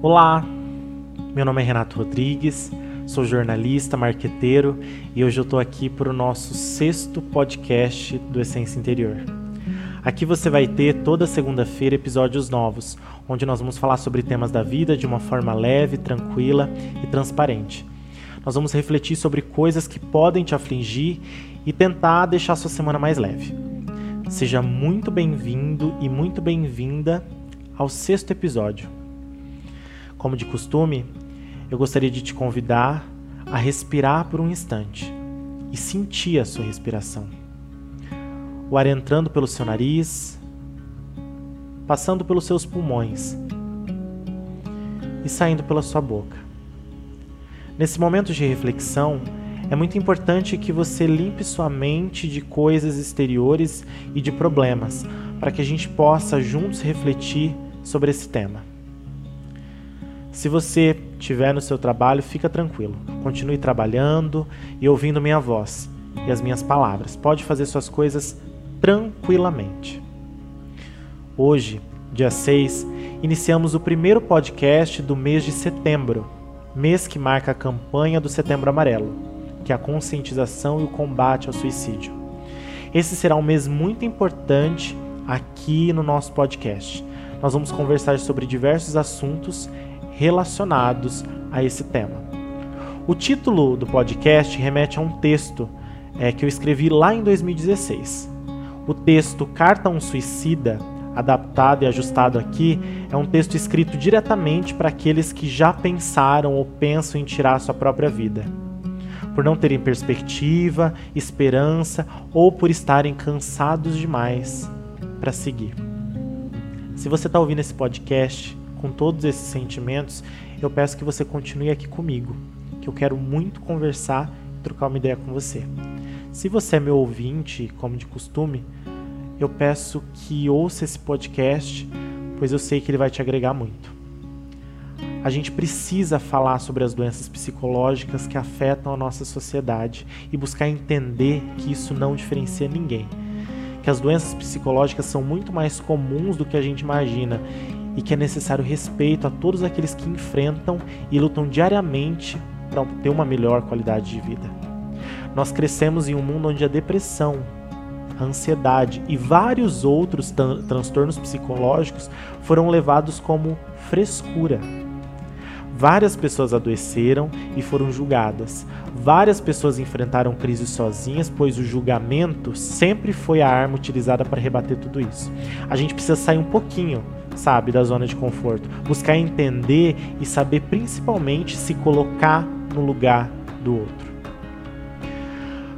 Olá, meu nome é Renato Rodrigues, sou jornalista, marqueteiro e hoje eu estou aqui para o nosso sexto podcast do Essência Interior. Aqui você vai ter toda segunda-feira episódios novos, onde nós vamos falar sobre temas da vida de uma forma leve, tranquila e transparente. Nós vamos refletir sobre coisas que podem te afligir e tentar deixar sua semana mais leve. Seja muito bem-vindo e muito bem-vinda ao sexto episódio. Como de costume, eu gostaria de te convidar a respirar por um instante e sentir a sua respiração. O ar entrando pelo seu nariz, passando pelos seus pulmões e saindo pela sua boca. Nesse momento de reflexão, é muito importante que você limpe sua mente de coisas exteriores e de problemas, para que a gente possa juntos refletir sobre esse tema. Se você estiver no seu trabalho, fica tranquilo. Continue trabalhando e ouvindo minha voz e as minhas palavras. Pode fazer suas coisas tranquilamente. Hoje, dia 6, iniciamos o primeiro podcast do mês de setembro, mês que marca a campanha do Setembro Amarelo, que é a conscientização e o combate ao suicídio. Esse será um mês muito importante aqui no nosso podcast. Nós vamos conversar sobre diversos assuntos relacionados a esse tema. O título do podcast remete a um texto é, que eu escrevi lá em 2016. O texto Carta a um Suicida, adaptado e ajustado aqui, é um texto escrito diretamente para aqueles que já pensaram ou pensam em tirar sua própria vida. Por não terem perspectiva, esperança ou por estarem cansados demais para seguir. Se você está ouvindo esse podcast com todos esses sentimentos, eu peço que você continue aqui comigo, que eu quero muito conversar e trocar uma ideia com você. Se você é meu ouvinte, como de costume, eu peço que ouça esse podcast, pois eu sei que ele vai te agregar muito. A gente precisa falar sobre as doenças psicológicas que afetam a nossa sociedade e buscar entender que isso não diferencia ninguém. Que as doenças psicológicas são muito mais comuns do que a gente imagina e que é necessário respeito a todos aqueles que enfrentam e lutam diariamente para ter uma melhor qualidade de vida. Nós crescemos em um mundo onde a depressão, a ansiedade e vários outros transtornos psicológicos foram levados como frescura. Várias pessoas adoeceram e foram julgadas. Várias pessoas enfrentaram crises sozinhas, pois o julgamento sempre foi a arma utilizada para rebater tudo isso. A gente precisa sair um pouquinho sabe, da zona de conforto. Buscar entender e saber principalmente se colocar no lugar do outro.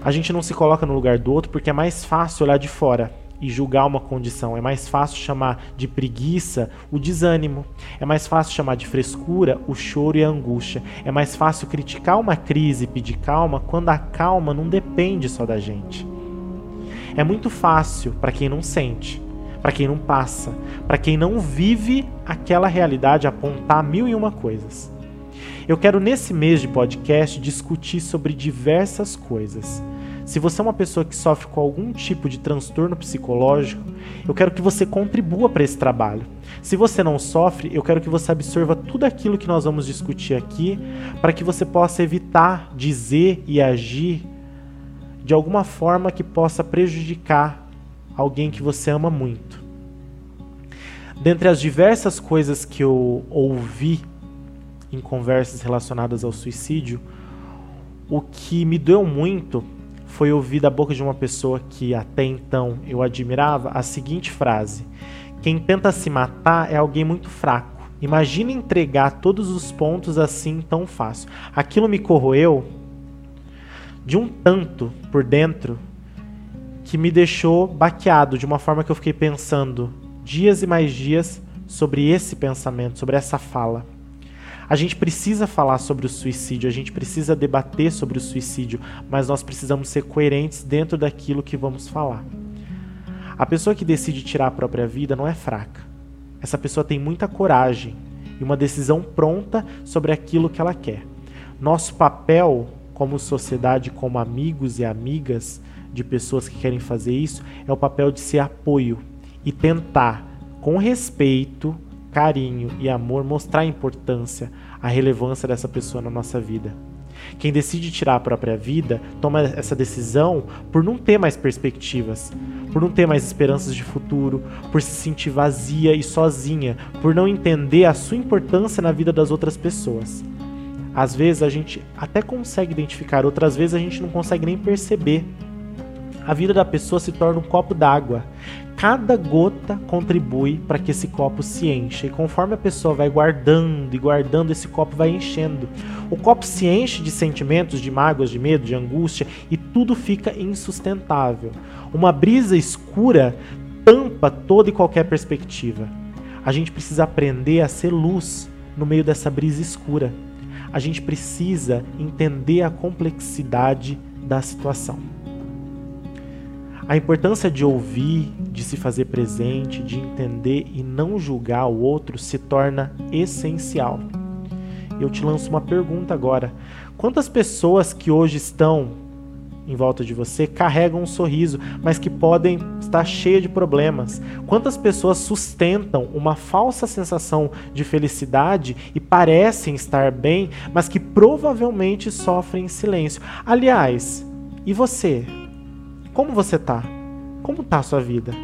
A gente não se coloca no lugar do outro porque é mais fácil olhar de fora e julgar uma condição. É mais fácil chamar de preguiça o desânimo. É mais fácil chamar de frescura o choro e a angústia. É mais fácil criticar uma crise e pedir calma quando a calma não depende só da gente. É muito fácil para quem não sente para quem não passa, para quem não vive aquela realidade, apontar mil e uma coisas. Eu quero nesse mês de podcast discutir sobre diversas coisas. Se você é uma pessoa que sofre com algum tipo de transtorno psicológico, eu quero que você contribua para esse trabalho. Se você não sofre, eu quero que você absorva tudo aquilo que nós vamos discutir aqui, para que você possa evitar dizer e agir de alguma forma que possa prejudicar alguém que você ama muito. Dentre as diversas coisas que eu ouvi em conversas relacionadas ao suicídio, o que me doeu muito foi ouvir da boca de uma pessoa que até então eu admirava a seguinte frase: Quem tenta se matar é alguém muito fraco. Imagina entregar todos os pontos assim tão fácil. Aquilo me corroeu de um tanto por dentro que me deixou baqueado de uma forma que eu fiquei pensando dias e mais dias sobre esse pensamento, sobre essa fala. A gente precisa falar sobre o suicídio, a gente precisa debater sobre o suicídio, mas nós precisamos ser coerentes dentro daquilo que vamos falar. A pessoa que decide tirar a própria vida não é fraca. Essa pessoa tem muita coragem e uma decisão pronta sobre aquilo que ela quer. Nosso papel como sociedade, como amigos e amigas, de pessoas que querem fazer isso é o papel de ser apoio e tentar, com respeito, carinho e amor, mostrar a importância, a relevância dessa pessoa na nossa vida. Quem decide tirar a própria vida toma essa decisão por não ter mais perspectivas, por não ter mais esperanças de futuro, por se sentir vazia e sozinha, por não entender a sua importância na vida das outras pessoas. Às vezes a gente até consegue identificar, outras vezes a gente não consegue nem perceber. A vida da pessoa se torna um copo d'água Cada gota contribui para que esse copo se encha, e conforme a pessoa vai guardando e guardando, esse copo vai enchendo. O copo se enche de sentimentos, de mágoas, de medo, de angústia, e tudo fica insustentável. Uma brisa escura tampa toda e qualquer perspectiva. A gente precisa aprender a ser luz no meio dessa brisa escura. A gente precisa entender a complexidade da situação. A importância de ouvir, de se fazer presente, de entender e não julgar o outro se torna essencial. Eu te lanço uma pergunta agora: quantas pessoas que hoje estão em volta de você carregam um sorriso, mas que podem estar cheias de problemas? Quantas pessoas sustentam uma falsa sensação de felicidade e parecem estar bem, mas que provavelmente sofrem em silêncio? Aliás, e você? Como você tá? Como tá a sua vida?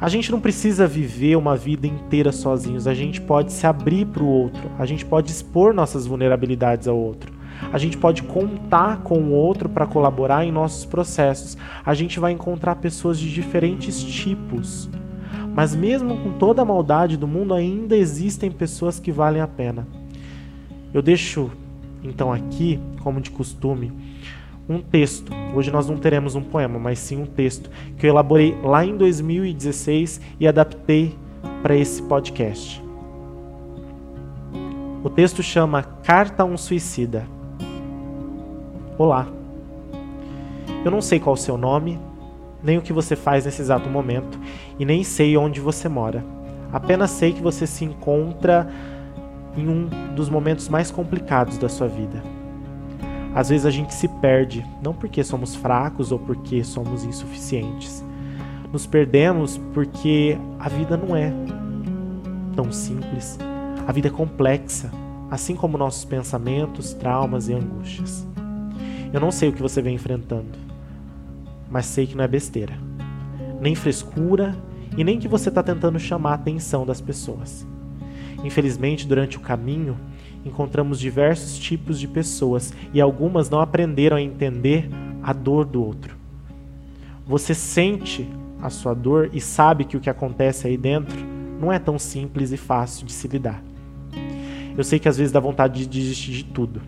A gente não precisa viver uma vida inteira sozinhos, a gente pode se abrir para o outro, a gente pode expor nossas vulnerabilidades ao outro. A gente pode contar com o outro para colaborar em nossos processos. A gente vai encontrar pessoas de diferentes tipos. Mas mesmo com toda a maldade do mundo, ainda existem pessoas que valem a pena. Eu deixo então aqui, como de costume, um texto. Hoje nós não teremos um poema, mas sim um texto que eu elaborei lá em 2016 e adaptei para esse podcast. O texto chama Carta a um Suicida. Olá. Eu não sei qual o seu nome, nem o que você faz nesse exato momento, e nem sei onde você mora. Apenas sei que você se encontra em um dos momentos mais complicados da sua vida. Às vezes a gente se perde, não porque somos fracos ou porque somos insuficientes. Nos perdemos porque a vida não é tão simples. A vida é complexa, assim como nossos pensamentos, traumas e angústias. Eu não sei o que você vem enfrentando, mas sei que não é besteira, nem frescura e nem que você está tentando chamar a atenção das pessoas. Infelizmente, durante o caminho, encontramos diversos tipos de pessoas e algumas não aprenderam a entender a dor do outro. Você sente a sua dor e sabe que o que acontece aí dentro não é tão simples e fácil de se lidar. Eu sei que às vezes dá vontade de desistir de tudo.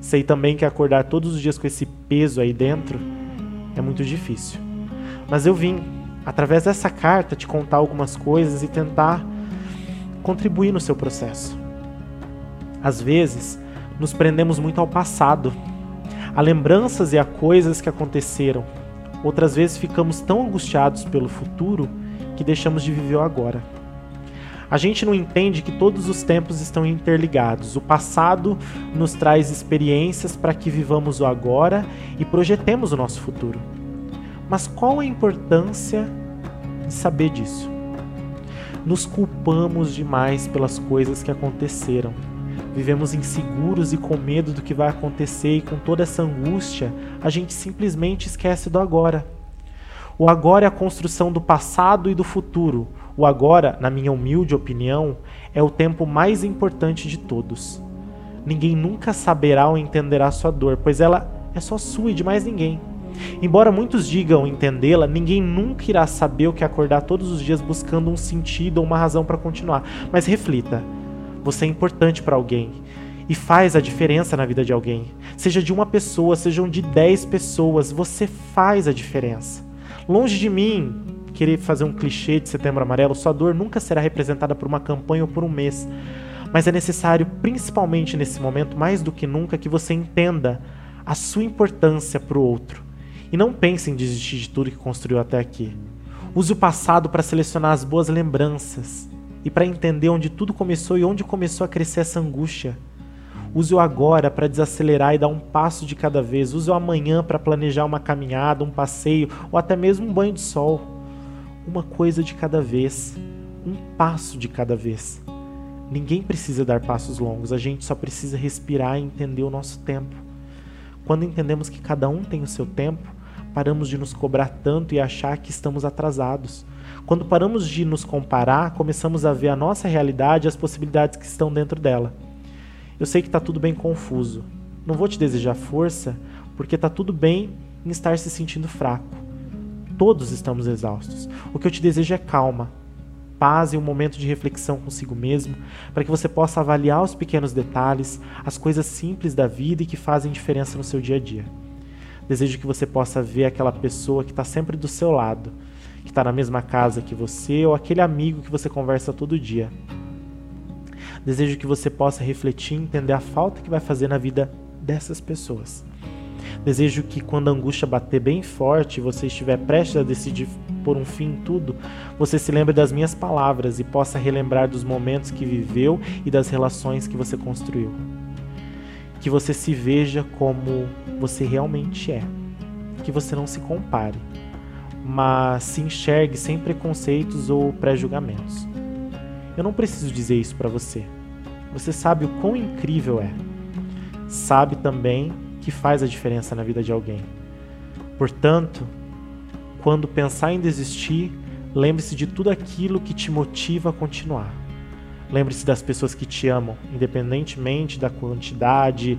Sei também que acordar todos os dias com esse peso aí dentro é muito difícil. Mas eu vim, através dessa carta, te contar algumas coisas e tentar contribuir no seu processo. Às vezes, nos prendemos muito ao passado, a lembranças e a coisas que aconteceram. Outras vezes ficamos tão angustiados pelo futuro que deixamos de viver o agora. A gente não entende que todos os tempos estão interligados. O passado nos traz experiências para que vivamos o agora e projetemos o nosso futuro. Mas qual a importância de saber disso? Nos culpamos demais pelas coisas que aconteceram vivemos inseguros e com medo do que vai acontecer, e com toda essa angústia, a gente simplesmente esquece do agora. O agora é a construção do passado e do futuro. O agora, na minha humilde opinião, é o tempo mais importante de todos. Ninguém nunca saberá ou entenderá sua dor, pois ela é só sua e de mais ninguém. Embora muitos digam entendê-la, ninguém nunca irá saber o que acordar todos os dias buscando um sentido ou uma razão para continuar. Mas reflita: você é importante para alguém e faz a diferença na vida de alguém. Seja de uma pessoa, sejam de dez pessoas, você faz a diferença. Longe de mim querer fazer um clichê de Setembro Amarelo, sua dor nunca será representada por uma campanha ou por um mês. Mas é necessário, principalmente nesse momento, mais do que nunca, que você entenda a sua importância para o outro. E não pense em desistir de tudo que construiu até aqui. Use o passado para selecionar as boas lembranças e para entender onde tudo começou e onde começou a crescer essa angústia. Use o agora para desacelerar e dar um passo de cada vez. Use o amanhã para planejar uma caminhada, um passeio ou até mesmo um banho de sol. Uma coisa de cada vez. um passo de cada vez. Ninguém precisa dar passos longos, a gente só precisa respirar e entender o nosso tempo. Quando entendemos que cada um tem o seu tempo, paramos de nos cobrar tanto e achar que estamos atrasados. Quando paramos de nos comparar, começamos a ver a nossa realidade e as possibilidades que estão dentro dela. Eu sei que está tudo bem confuso. Não vou te desejar força, porque está tudo bem em estar se sentindo fraco. Todos estamos exaustos. O que eu te desejo é calma, paz e um momento de reflexão consigo mesmo, para que você possa avaliar os pequenos detalhes, as coisas simples da vida e que fazem diferença no seu dia a dia. Desejo que você possa ver aquela pessoa que está sempre do seu lado, que está na mesma casa que você ou aquele amigo que você conversa todo dia. Desejo que você possa refletir e entender a falta que vai fazer na vida dessas pessoas. Desejo que quando a angústia bater bem forte e você estiver prestes a decidir por um fim em tudo, você se lembre das minhas palavras e possa relembrar dos momentos que viveu e das relações que você construiu. Que você se veja como você realmente é. Que você não se compare, mas se enxergue sem preconceitos ou pré-julgamentos. Eu não preciso dizer isso para você. Você sabe o quão incrível é. Sabe também que faz a diferença na vida de alguém. Portanto, quando pensar em desistir, lembre-se de tudo aquilo que te motiva a continuar. Lembre-se das pessoas que te amam, independentemente da quantidade,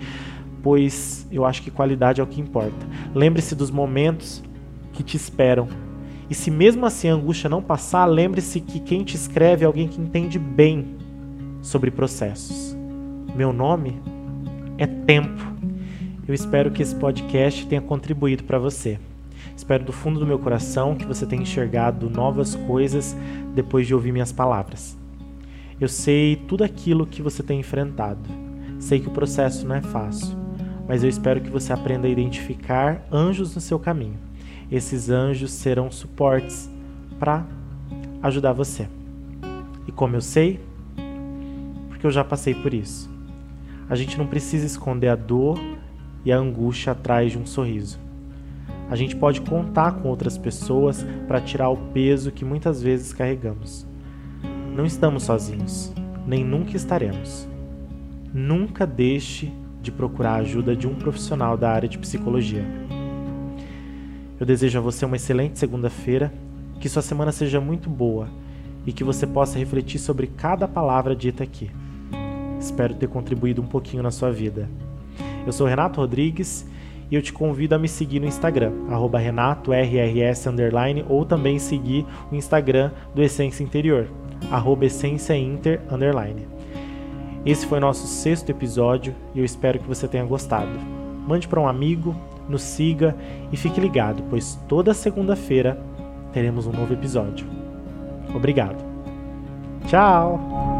pois eu acho que qualidade é o que importa. Lembre-se dos momentos que te esperam. E se mesmo assim a angústia não passar, lembre-se que quem te escreve é alguém que entende bem sobre processos. Meu nome é Tempo. Eu espero que esse podcast tenha contribuído para você. Espero do fundo do meu coração que você tenha enxergado novas coisas depois de ouvir minhas palavras. Eu sei tudo aquilo que você tem enfrentado. Sei que o processo não é fácil, mas eu espero que você aprenda a identificar anjos no seu caminho. Esses anjos serão suportes para ajudar você. E como eu sei? Porque eu já passei por isso. A gente não precisa esconder a dor e a angústia atrás de um sorriso. A gente pode contar com outras pessoas para tirar o peso que muitas vezes carregamos. Não estamos sozinhos, nem nunca estaremos. Nunca deixe de procurar a ajuda de um profissional da área de psicologia. Eu desejo a você uma excelente segunda-feira, que sua semana seja muito boa e que você possa refletir sobre cada palavra dita aqui. Espero ter contribuído um pouquinho na sua vida. Eu sou Renato Rodrigues e eu te convido a me seguir no Instagram, RenatoRRS ou também seguir o Instagram do Essência Interior, arroba essênciainter underline. Esse foi nosso sexto episódio e eu espero que você tenha gostado. Mande para um amigo, nos siga e fique ligado, pois toda segunda-feira teremos um novo episódio. Obrigado. Tchau!